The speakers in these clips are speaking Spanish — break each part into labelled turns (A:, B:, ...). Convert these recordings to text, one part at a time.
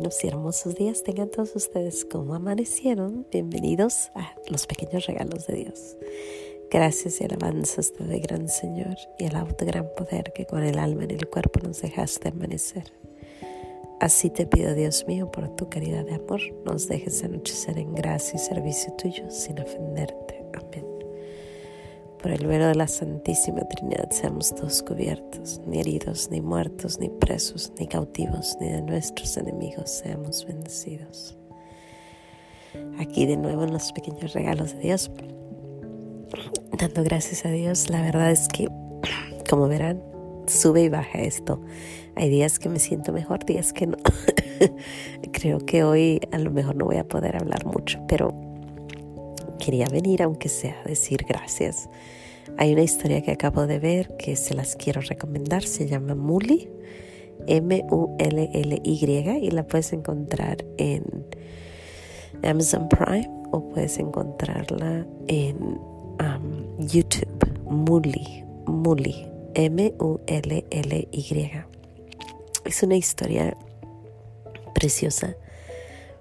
A: buenos y hermosos días tengan todos ustedes como amanecieron. Bienvenidos a los pequeños regalos de Dios. Gracias y alabanzas te doy, gran Señor, y alabo tu gran poder que con el alma en el cuerpo nos dejaste amanecer. Así te pido, Dios mío, por tu caridad de amor, nos dejes anochecer en gracia y servicio tuyo sin ofenderte. Amén. Por el velo de la Santísima Trinidad seamos todos cubiertos, ni heridos, ni muertos, ni presos, ni cautivos, ni de nuestros enemigos seamos bendecidos. Aquí de nuevo en los pequeños regalos de Dios, dando gracias a Dios, la verdad es que, como verán, sube y baja esto. Hay días que me siento mejor, días que no. Creo que hoy a lo mejor no voy a poder hablar mucho, pero quería venir, aunque sea, a decir gracias. Hay una historia que acabo de ver que se las quiero recomendar, se llama Mully, M-U-L-L-Y, y la puedes encontrar en Amazon Prime o puedes encontrarla en um, YouTube, Mully, Mully, M-U-L-L-Y. Es una historia preciosa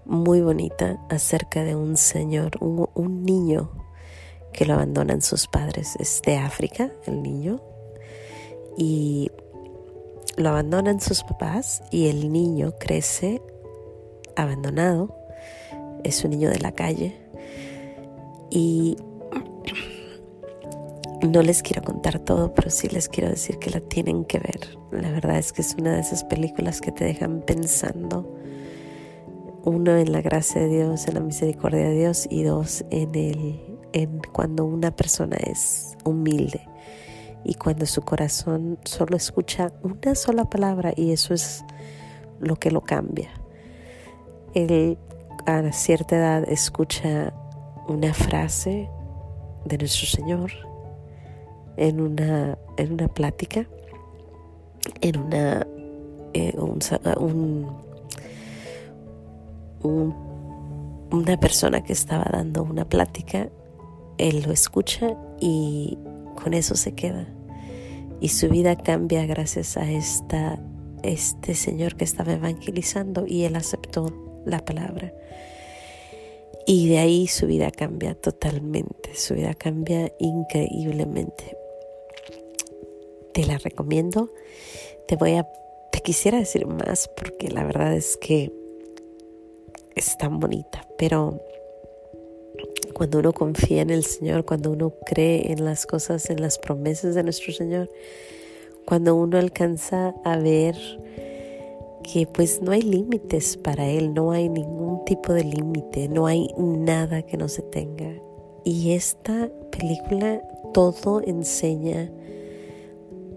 A: muy bonita acerca de un señor, un, niño que lo abandonan sus padres. Es de África, el niño. Y lo abandonan sus papás y el niño crece abandonado. Es un niño de la calle. Y no les quiero contar todo, pero sí les quiero decir que la tienen que ver. La verdad es que es una de esas películas que te dejan pensando uno en la gracia de Dios, en la misericordia de Dios y dos en el en cuando una persona es humilde y cuando su corazón solo escucha una sola palabra y eso es lo que lo cambia. Él a cierta edad escucha una frase de nuestro Señor en una, en una plática, en una, eh, un una persona que estaba dando una plática, él lo escucha y con eso se queda. Y su vida cambia gracias a esta, este señor que estaba evangelizando y él aceptó la palabra. Y de ahí su vida cambia totalmente, su vida cambia increíblemente. Te la recomiendo. Te voy a, te quisiera decir más porque la verdad es que es tan bonita, pero cuando uno confía en el Señor, cuando uno cree en las cosas, en las promesas de nuestro Señor, cuando uno alcanza a ver que pues no hay límites para Él, no hay ningún tipo de límite, no hay nada que no se tenga. Y esta película todo enseña,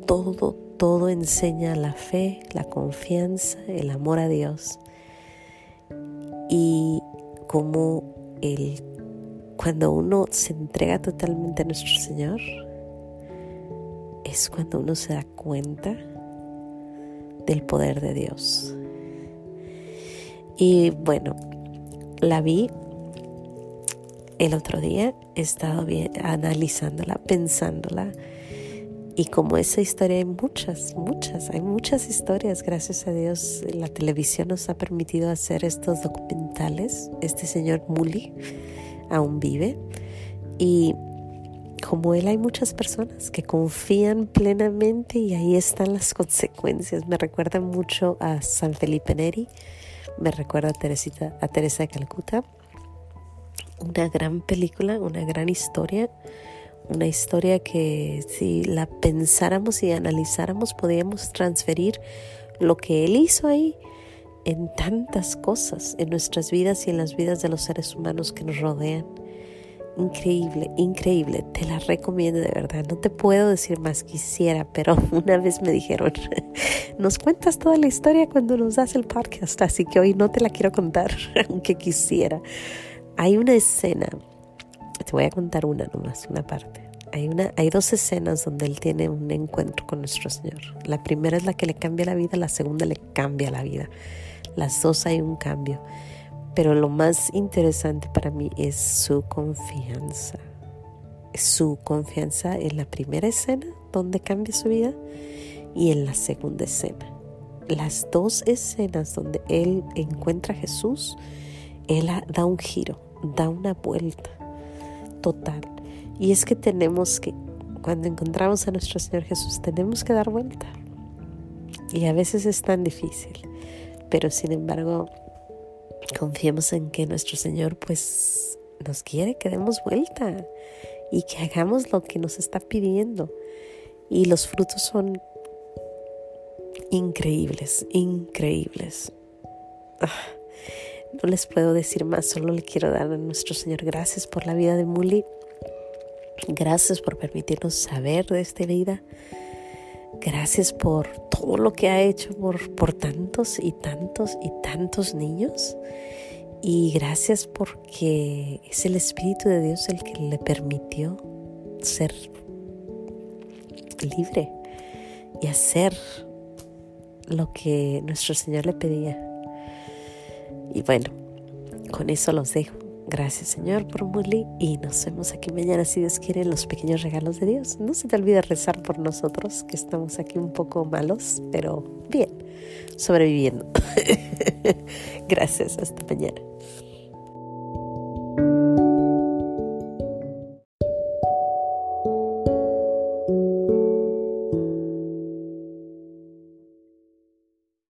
A: todo, todo enseña la fe, la confianza, el amor a Dios y como el, cuando uno se entrega totalmente a nuestro Señor, es cuando uno se da cuenta del poder de Dios. Y bueno, la vi el otro día, he estado bien, analizándola, pensándola y como esa historia hay muchas, muchas, hay muchas historias, gracias a Dios la televisión nos ha permitido hacer estos documentales. Este señor Muli aún vive y como él hay muchas personas que confían plenamente y ahí están las consecuencias. Me recuerda mucho a San Felipe Neri, me recuerda a, Teresita, a Teresa de Calcuta. Una gran película, una gran historia una historia que si la pensáramos y analizáramos podríamos transferir lo que Él hizo ahí en tantas cosas, en nuestras vidas y en las vidas de los seres humanos que nos rodean. Increíble, increíble, te la recomiendo de verdad. No te puedo decir más quisiera, pero una vez me dijeron, nos cuentas toda la historia cuando nos das el podcast, así que hoy no te la quiero contar, aunque quisiera. Hay una escena voy a contar una nomás, una parte. Hay, una, hay dos escenas donde él tiene un encuentro con nuestro Señor. La primera es la que le cambia la vida, la segunda le cambia la vida. Las dos hay un cambio. Pero lo más interesante para mí es su confianza. Su confianza en la primera escena donde cambia su vida y en la segunda escena. las dos escenas donde él encuentra a Jesús, él da un giro, da una vuelta total. Y es que tenemos que, cuando encontramos a nuestro Señor Jesús, tenemos que dar vuelta. Y a veces es tan difícil, pero sin embargo, confiemos en que nuestro Señor pues nos quiere que demos vuelta y que hagamos lo que nos está pidiendo. Y los frutos son increíbles, increíbles. Ah, no les puedo decir más, solo le quiero dar a nuestro Señor gracias por la vida de Muli. Gracias por permitirnos saber de esta vida. Gracias por todo lo que ha hecho por, por tantos y tantos y tantos niños. Y gracias porque es el Espíritu de Dios el que le permitió ser libre y hacer lo que nuestro Señor le pedía. Y bueno, con eso los dejo. Gracias Señor por Muli y nos vemos aquí mañana si Dios quiere los pequeños regalos de Dios. No se te olvide rezar por nosotros que estamos aquí un poco malos, pero bien, sobreviviendo. Gracias, hasta mañana.